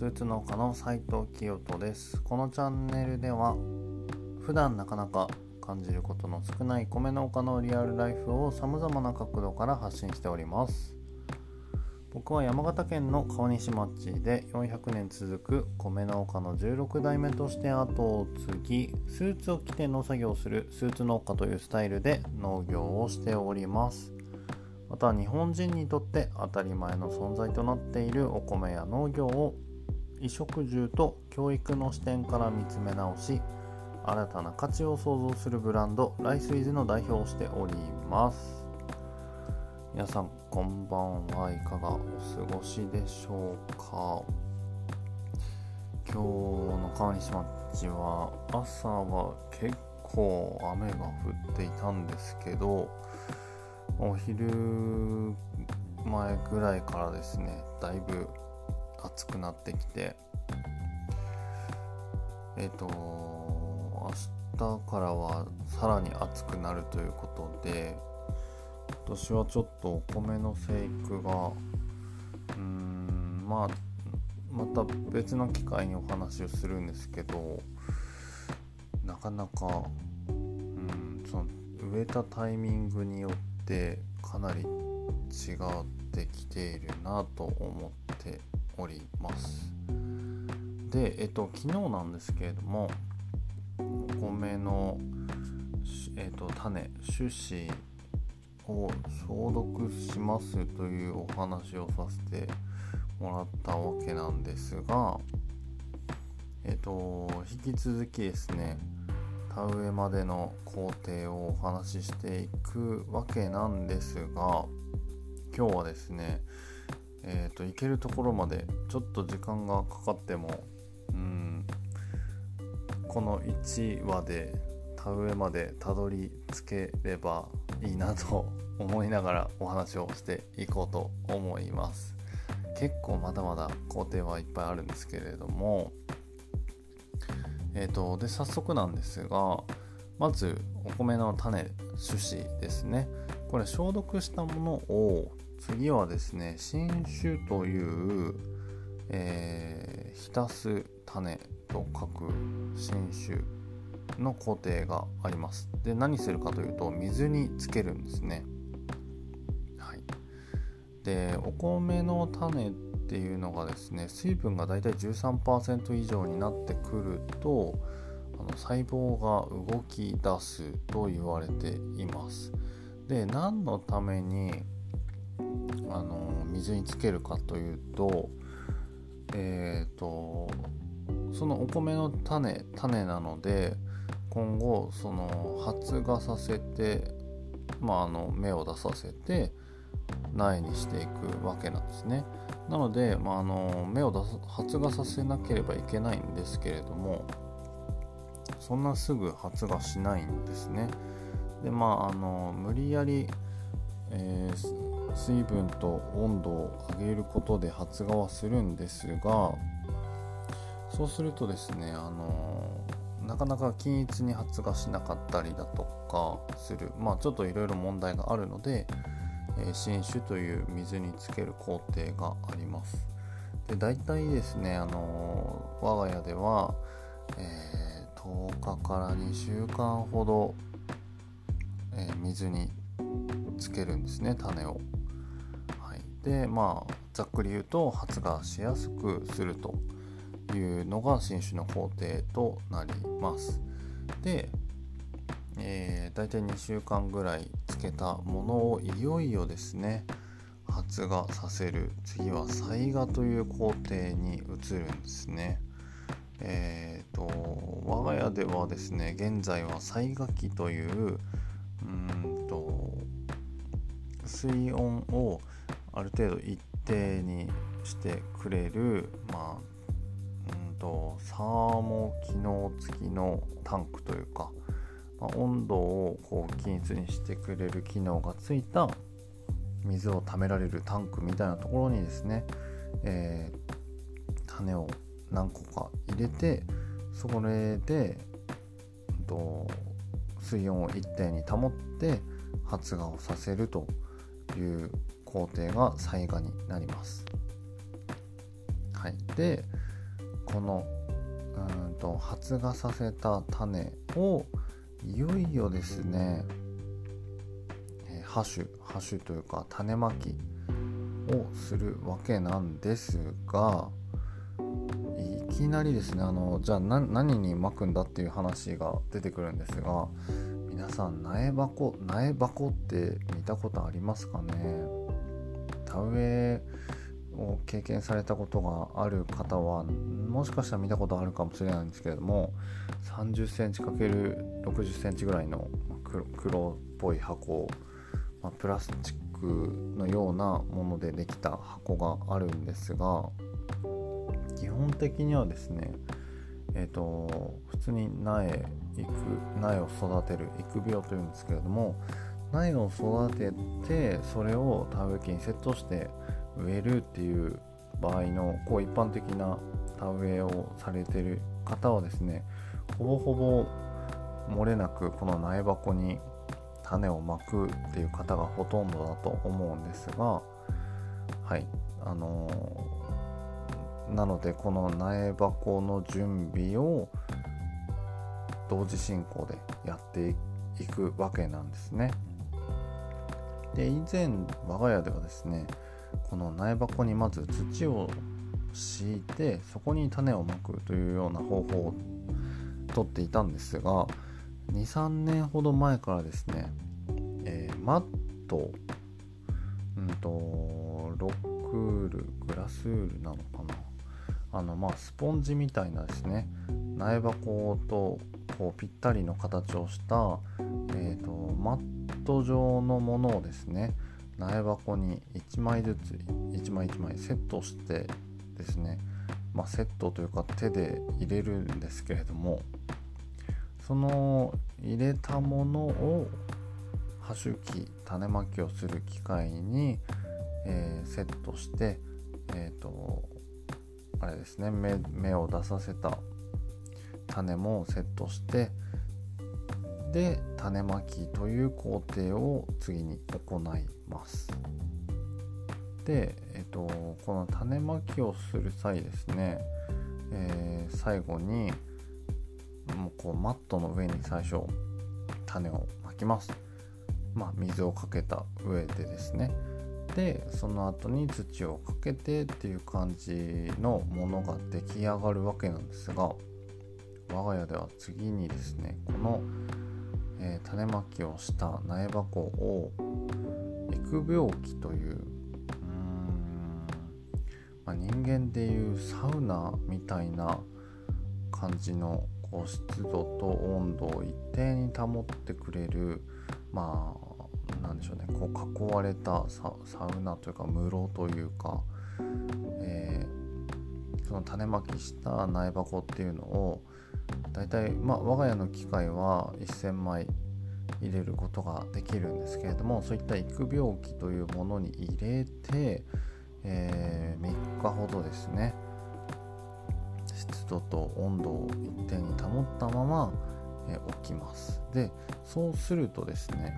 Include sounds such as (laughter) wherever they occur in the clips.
スーツ農家の斉藤清人です。このチャンネルでは普段なかなか感じることの少ない米農家のリアルライフを様々な角度から発信しております。僕は山形県の川西町で400年続く米農家の16代目として後を継ぎスーツを着て農作業をするスーツ農家というスタイルで農業をしております。また日本人にとって当たり前の存在となっているお米や農業を衣食住と教育の視点から見つめ直し新たな価値を創造するブランドライスイズの代表をしております。皆さんこんばんは。いかがお過ごしでしょうか？今日の川西町は朝は結構雨が降っていたんですけどお昼前ぐらいからですねだいぶ暑くなってきて。えっ、ー、と明日からはさらに暑くなるということで今年はちょっとお米の生育がうーんまあまた別の機会にお話をするんですけどなかなかうんその植えたタイミングによってかなり違ってきているなと思っております。でえっと昨日なんですけれどもお米の、えっと、種種子を消毒しますというお話をさせてもらったわけなんですがえっと引き続きですね田植えまでの工程をお話ししていくわけなんですが今日はですねえーと、行けるところまでちょっと時間がかかってもうんこの1話で田植えまでたどり着ければいいなと (laughs) 思いながらお話をしていこうと思います。結構まだまだ工程はいっぱいあるんですけれどもえーと、で早速なんですがまずお米の種種子ですね。これ消毒したものを次はですね新種という、えー、浸す種と書く新種の工程があります。で何するかというと水につけるんですね。はい。でお米の種っていうのがですね水分がだいたい13%以上になってくるとあの細胞が動き出すと言われています。で何のためにあの水につけるかというとえっ、ー、とそのお米の種種なので今後その発芽させてまああの芽を出させて苗にしていくわけなんですね。なので、まあ、あの芽を出す発芽させなければいけないんですけれどもそんなすぐ発芽しないんですね。でまああの無理やり、えー、水分と温度を上げることで発芽はするんですがそうするとですねあのなかなか均一に発芽しなかったりだとかするまあちょっといろいろ問題があるのでえ新種という水につける工程があります。で大体ですね、あの我が家では、えー、10日から2週間ほど、えー、水につけるんですね種を。でまあざっくり言うと発芽しやすくするというのが新種の工程となります。でえー、大体2週間ぐらいつけたものをいよいよですね発芽させる次は採芽という工程に移るんですね。えーと、我が家ではですね現在は採芽機といううんと水温をある程度一定にしてくれる、まあ、うんとサーモ機能付きのタンクというかまあ、温度をこう均一にしてくれる機能がついた水を溜められるタンクみたいなところにですね、えー、種を何個か入れてそれで、と、水温を一定に保って発芽をさせるという工程が災害になります。はい、で、このうんと発芽させた種をいよいよですね播種播種というか種まきをするわけなんですがいきなりですねあのじゃあ何にまくんだっていう話が出てくるんですが皆さん苗箱苗箱って見たことありますかね田植えを経験されたことがある方はもしかしたら見たことあるかもしれないんですけれども 30cm×60 センチぐらいの黒っぽい箱まあ、プラスチックのようなものでできた箱があるんですが基本的にはですねえーと、普通に苗育苗を育てる育苗というんですけれども苗を育ててそれを田植え機にセットして植えるっていう場合のこう一般的な田植えをされてる方はですねほぼほぼ漏れなくこの苗箱に種をまくっていう方がほとんどだと思うんですがはいあのー、なのでこの苗箱の準備を同時進行でやっていくわけなんですね。で以前我が家ではですねこの苗箱にまず土を敷いてそこに種をまくというような方法をとっていたんですが23年ほど前からですね、えー、マットうんとロックールグラスールなのかな。あのまあスポンジみたいなですね苗箱とこうぴったりの形をした、えーと、マット状のものをですね苗箱に1枚ずつ1枚1枚セットしてですね、まあ、セットというか手で入れるんですけれどもその入れたものを播種機種まきをする機械に、えー、セットしてえっ、ー、とあれですね芽芽を出させた種もセットしてで種まきという工程を次に行います。で、えっ、と、この種まきをする際ですね、えー、最後にもうこうマットの上に最初種をまきます。まあ水をかけた上でですね。でその後に土をかけてっていう感じのものが出来上がるわけなんですが我が家では次にですねこの、えー、種まきをした苗箱を育苗器という、まあ、人間でいうサウナみたいな感じのこう湿度と温度を一定に保ってくれるまあなんでしょうねこう囲われたサウナというか室というか、えー、その種まきした苗箱っていうのを大体まあ我が家の機械は1000枚入れることができるんですけれどもそういった育苗器というものに入れて、えー、3日ほどですね湿度と温度を一定に保ったまま、えー、置きます。でそうするとですね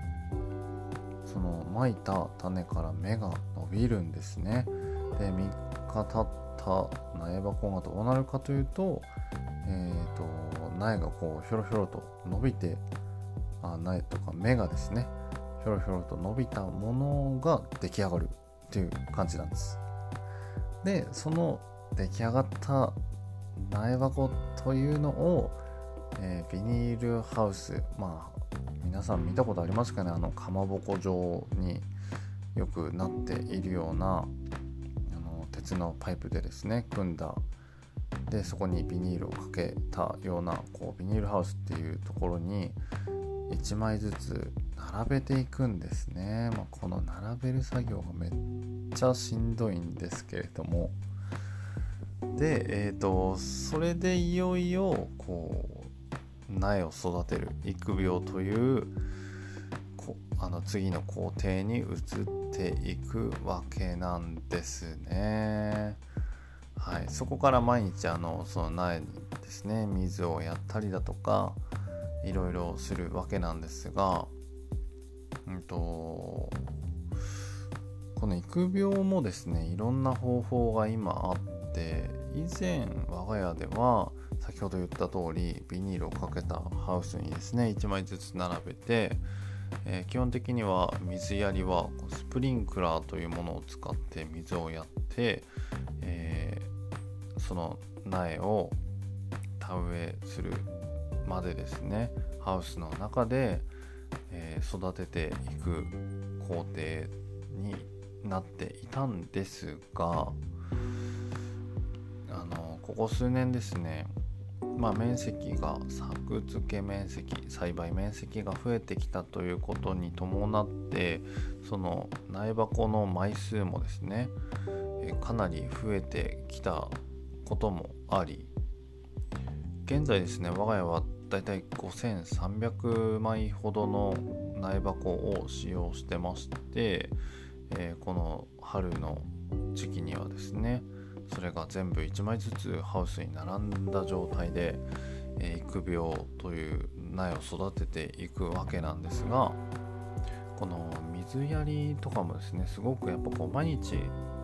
そのまいた種から芽が伸びるんですね。で3日経った苗箱がどうなるかというと,、えーと、苗がこうひょろひょろと伸びてあ苗とか芽がですねひょろひょろと伸びたものが出来上がるっていう感じなんです。でその出来上がった苗箱というのを、えー、ビニールハウスまあ皆さん見たことありますかねあのかまぼこ状によくなっているようなあの鉄のパイプでですね組んだでそこにビニールをかけたようなこうビニールハウスっていうところに1枚ずつ並べていくんですね、まあ、この並べる作業がめっちゃしんどいんですけれどもで、えーと、それでいよいよこう苗を育てる育苗というこあの次の工程に移っていくわけなんですね。はい、そこから毎日あのその苗にですね水をやったりだとかいろいろするわけなんですが、うんと、この育苗もですねいろんな方法が今あって以前我が家では先ほど言った通りビニールをかけたハウスにですね1枚ずつ並べて、えー、基本的には水やりはスプリンクラーというものを使って水をやって、えー、その苗を田植えするまでですねハウスの中で、えー、育てていく工程になっていたんですがあのここ数年ですねまあ、面積が作付け面積栽培面積が増えてきたということに伴ってその苗箱の枚数もですねかなり増えてきたこともあり現在ですね我が家はだいたい5300枚ほどの苗箱を使用してまして、えー、この春の時期にはですねそれが全部1枚ずつハウスに並んだ状態で、えー、育苗という苗を育てていくわけなんですがこの水やりとかもですねすごくやっぱこう毎日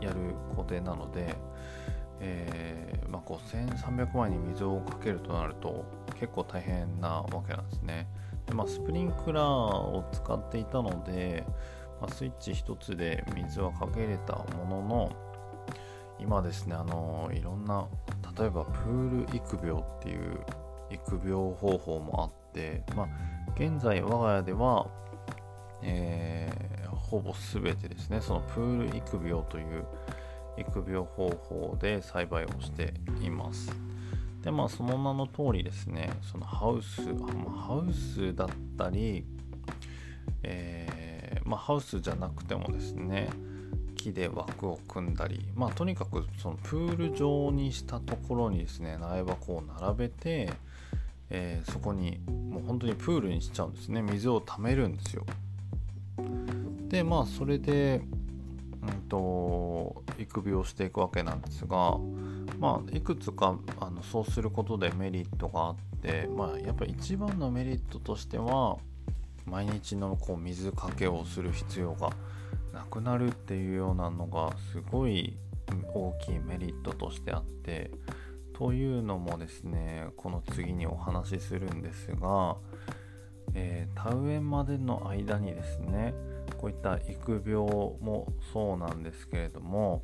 やる工程なので、えーまあ、5300枚に水をかけるとなると結構大変なわけなんですね。でまあ、スプリンクラーを使っていたので、まあ、スイッチ1つで水はかけれたものの今ですねあのいろんな例えばプール育苗っていう育苗方法もあって、まあ、現在我が家では、えー、ほぼ全てですねそのプール育苗という育苗方法で栽培をしています。でまあその名の通りですねそのハウスハウスだったり、えー、まあ、ハウスじゃなくてもですね木で枠を組んだり、まあ、とにかくそのプール状にしたところにですね苗箱を並べて、えー、そこにもう本当にプールにしちゃうんですね。水を溜めるんですよ。でまあそれでうんと育苗していくわけなんですがまあいくつかあのそうすることでメリットがあってまあやっぱり一番のメリットとしては毎日のこう水かけをする必要がなくなるっていうようなのがすごい大きいメリットとしてあってというのもですねこの次にお話しするんですが、えー、田植えまでの間にですねこういった育苗もそうなんですけれども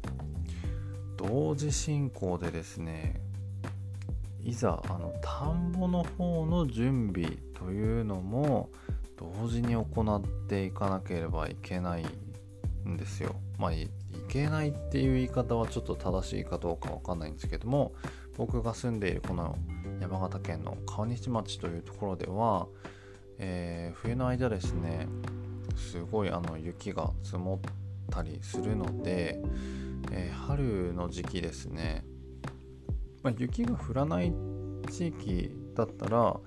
同時進行でですねいざあの田んぼの方の準備というのも同時に行っていかなければいけないんですよ。まあいけないっていう言い方はちょっと正しいかどうかわかんないんですけども僕が住んでいるこの山形県の川西町というところでは、えー、冬の間ですねすごいあの雪が積もったりするので、えー、春の時期ですね、まあ、雪が降らない地域だったら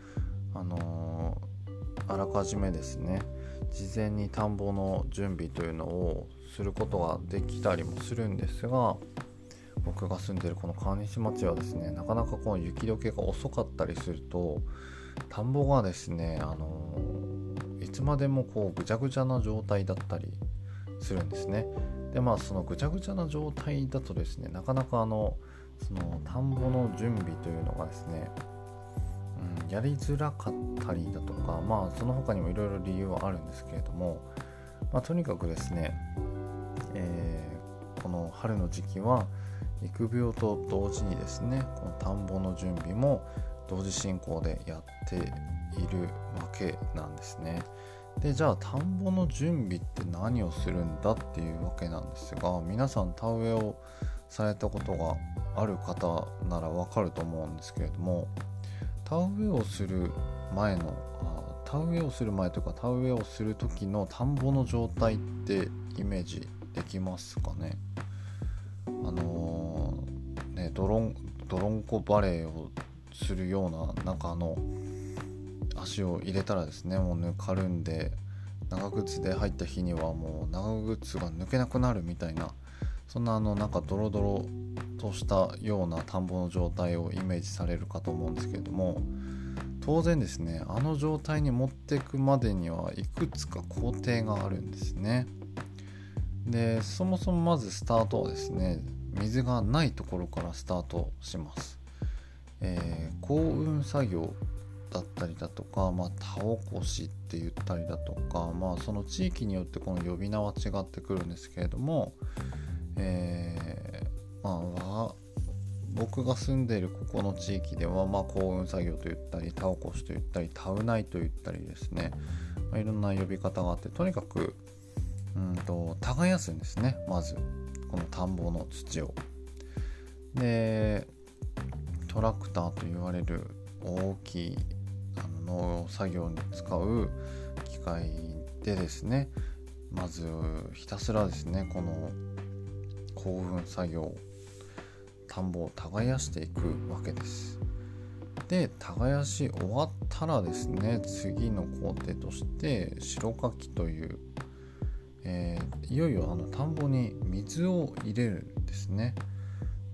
あのー、あらかじめですね事前に田んぼの準備というのをすることができたりもするんですが僕が住んでるこの川西町はですねなかなかこの雪解けが遅かったりすると田んぼがですねあのいつまでもこうぐちゃぐちゃな状態だったりするんですね。でまあそのぐちゃぐちゃな状態だとですねなかなかあのその田んぼの準備というのがですねうん、やりづらかったりだとかまあその他にもいろいろ理由はあるんですけれども、まあ、とにかくですね、えー、この春の時期は育苗と同時にですねこの田んぼの準備も同時進行でやっているわけなんですね。でじゃあ田んぼの準備って何をするんだっていうわけなんですが皆さん田植えをされたことがある方ならわかると思うんですけれども田植えをする前のあ田植えをする前というか田植えをする時の田んぼの状態ってイメージできますかね？あのー、ねドロンドロンコバレーをするようななんかあの足を入れたらですねもうぬかるんで長靴で入った日にはもう長靴が抜けなくなるみたいなそんなあのなんかドロドロとしたような田んぼの状態をイメージされるかと思うんですけれども当然ですねあの状態に持っていくまでにはいくつか工程があるんですねでそもそもまずスタートはですね水がないところからスタートします。えー、幸運作業だったりだとか、まあ、田起こしって言ったりだとか、まあ、その地域によってこの呼び名は違ってくるんですけれども、えー、まあ、僕が住んでいるここの地域では、まあ、幸運作業と言ったり田起こしと言ったり田うないと言ったりですね、まあ、いろんな呼び方があってとにかくうんと耕すんですねまずこの田んぼの土を。でトラクターと言われる大きいの作業に使う機械でですねまずひたすらですねこの幸運作業田んぼを耕していくわけです。で耕し終わったらですね次の工程として白かきという、えー、いよいよあの田んぼに水を入れるんですね。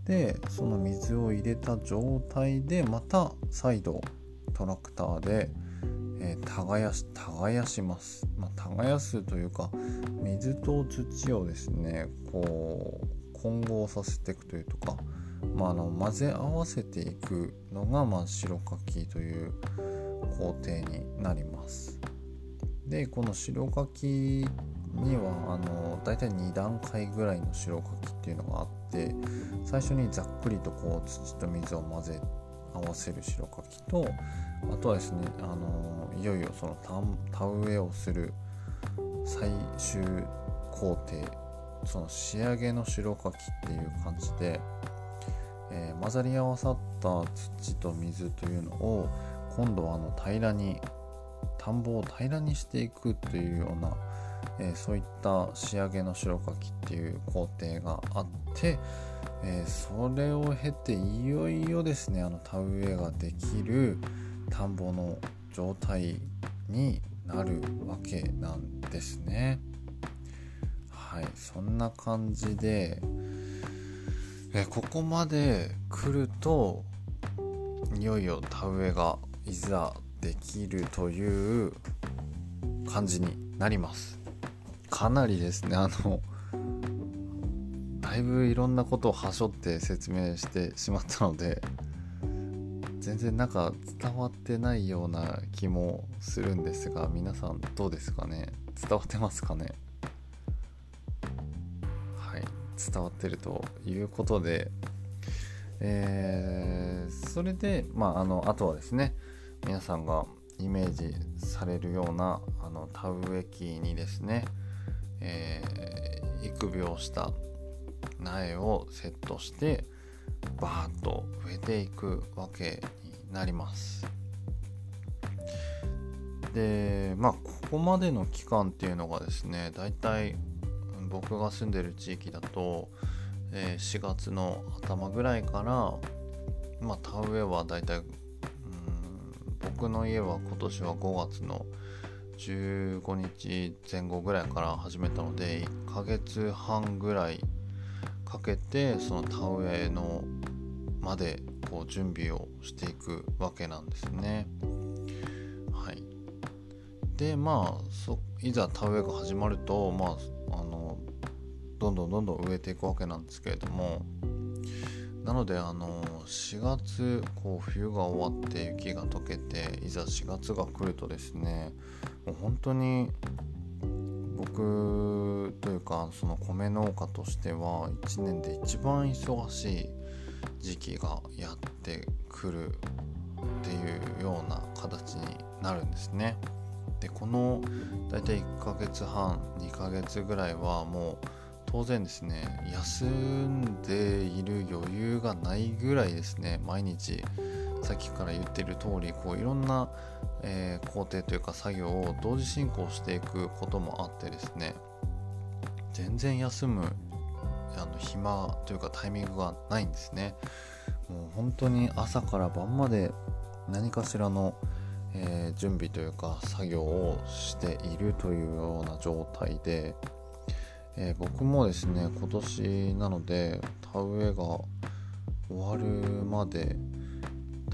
でその水を入れた状態でまた再度トラクターで、えー、耕し耕します、まあ、耕すというか水と土をですねこう混合させていくというとか、まあ、あの混ぜ合わせていくのが、まあ、白かきという工程になります。でこの白かきにはあの大体2段階ぐらいの白かきっていうのがあって最初にざっくりとこう土と水を混ぜ合わせる白かきとあとはですねあのいよいよその田植えをする最終工程その仕上げの白かきっていう感じで、えー、混ざり合わさった土と水というのを今度はあの平らに田んぼを平らにしていくというようなえー、そういった仕上げの白かきっていう工程があって、えー、それを経ていよいよですねあの田植えができる田んぼの状態になるわけなんですね。はいそんな感じで、え、ここまで来るといよいよ田植えがいざできるという感じになります。かなりですねあのだいぶいろんなことをはしょって説明してしまったので全然なんか伝わってないような気もするんですが皆さんどうですかね？伝わってますかね？はい伝わってるということでえー、それでまああのあとはですね皆さんがイメージされるようなあの田植え機にですねえー、育苗した苗をセットしてバーッと植えていくわけになります。でまあここまでの期間っていうのがですねだいたい僕が住んでる地域だと、え、4月の頭ぐらいからまあ田植えはだいたい僕の家は今年は5月の15日前後ぐらいから始めたので1ヶ月半ぐらいかけてその田植えのまでこう準備をしていくわけなんですね。はい、でまあそいざ田植えが始まるとまああのどんどんどんどん植えていくわけなんですけれどもなのであの4月こう冬が終わって雪が溶けていざ4月が来るとですねもう本当に僕というかその米農家としては1年で一番忙しい時期がやってくるっていうような形になるんですね。でこの大体1ヶ月半2ヶ月ぐらいはもう当然ですね休んでいる余裕がないぐらいですね毎日さっきから言ってる通りこういろんな、えー、工程というか作業を同時進行していくこともあってですね全然休むあの暇というかタイミングがないんですね。もう本当に朝から晩まで何かしらの、えー、準備というか作業をしているというような状態で、えー、僕もですね今年なので田植えが終わるまで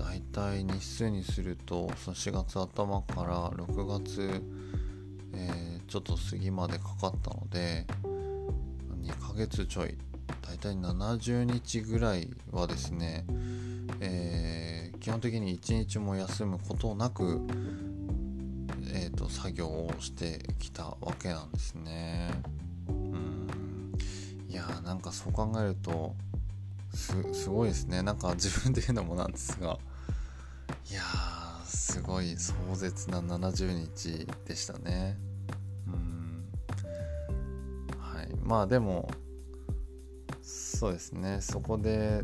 大体日数にするとその4月頭から6月、えー、ちょっと過ぎまでかかったので2ヶ月ちょい大体70日ぐらいはですね、えー、基本的に1日も休むことなく、えーと、作業をしてきたわけなんですね。うん。いやーなんかそう考えるとすごいですね。なんか自分で言うのもなんですが。いやすごい壮絶な70日でしたね。うん。はい。まあでもそうですね。そこで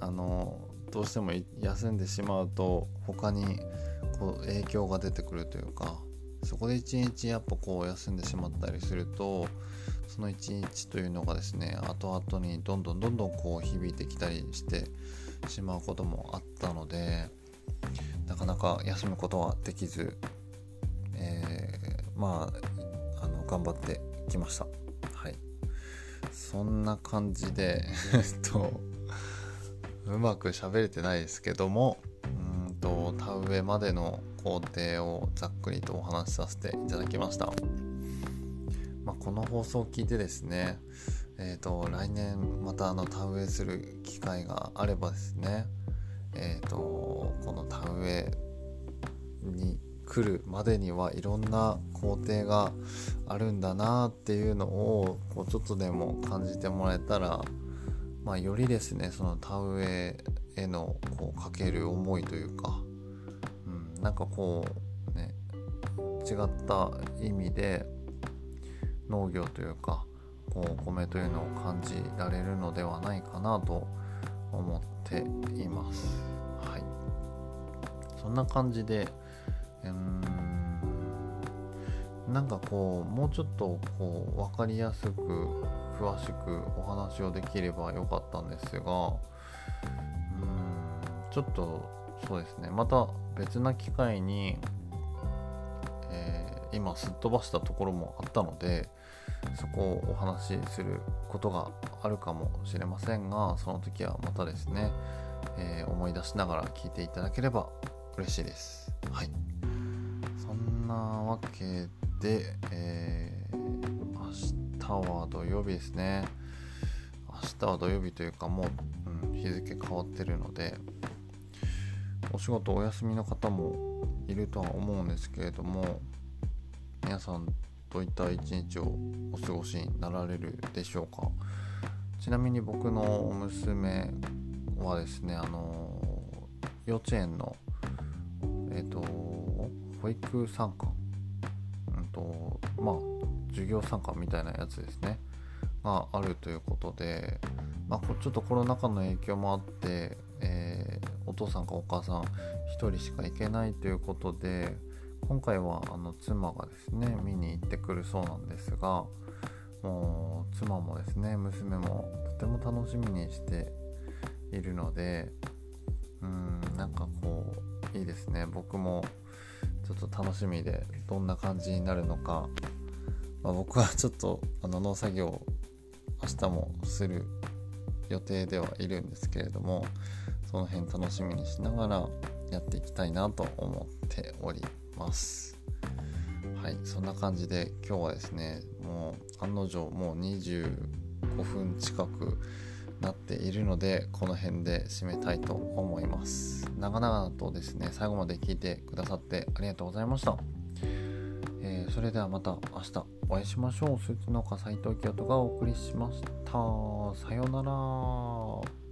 あのどうしても休んでしまうと他にこう影響が出てくるというかそこで一日やっぱこう休んでしまったりするとその一日というのがですね後々にどんどんどんどんこう響いてきたりしてしまうこともあったのでなかなか休むことはできず、えー、まああの頑張ってきました。はい。そんな感じでえっとうまく喋れてないですけどもうんと田植えまでの工程をざっくりとお話しさせていただきました、まあ、この放送を聞いてですねえーと、来年またあの田植えする機会があればですねえーと、この田植えに来るまでにはいろんな工程があるんだなっていうのをこうちょっとでも感じてもらえたらまあ、よりですねその田植えへのこうかける思いというか、うん、なんかこうね違った意味で農業というかこう米というのを感じられるのではないかなと思ってています。はい、そんな感じでうん。なんかこうもうちょっとこう分かりやすく詳しくお話をできればよかったんですがうん。ちょっとそうですね。また別な機会に、えー、今すっ飛ばしたところもあったのでそこをお話しすることがあるかもしれませんがその時はまたですね、えー、思い出しながら聞いていただければ嬉しいです。はい。そんなわけで、えー、明日は土曜日ですね。明日は土曜日というかもう、うん、日付変わってるのでお仕事お休みの方もいるとは思うんですけれども皆さんどういった一日をお過ごしになられるでしょうか。ちなみに僕の娘はですねあの幼稚園のえっ、ー、と保育参観うんとまあ授業参加みたいなやつですね。があるということで、まあ、ちょっとコロナ禍の影響もあって、えー、お父さんかお母さん1人しか行けないということで今回はあの妻がですね見に行ってくるそうなんですがもう妻もですね娘もとても楽しみにしているのでうんなんかこういいですね。僕もちょっと楽しみでどんな感じになるのかまあ、僕は (laughs) ちょっとあの農作業明日もする予定ではいるんですけれどもその辺楽しみにしながらやっていきたいなと思っております。はいそんな感じで今日はですねもう案の定もう25分近くなっているのでこの辺で締めたいと思います長々とですね最後まで聞いてくださってありがとうございましたえー、それではまた明日お会いしましょう。スーツ農家斉藤清人がお送りしました。さようなら。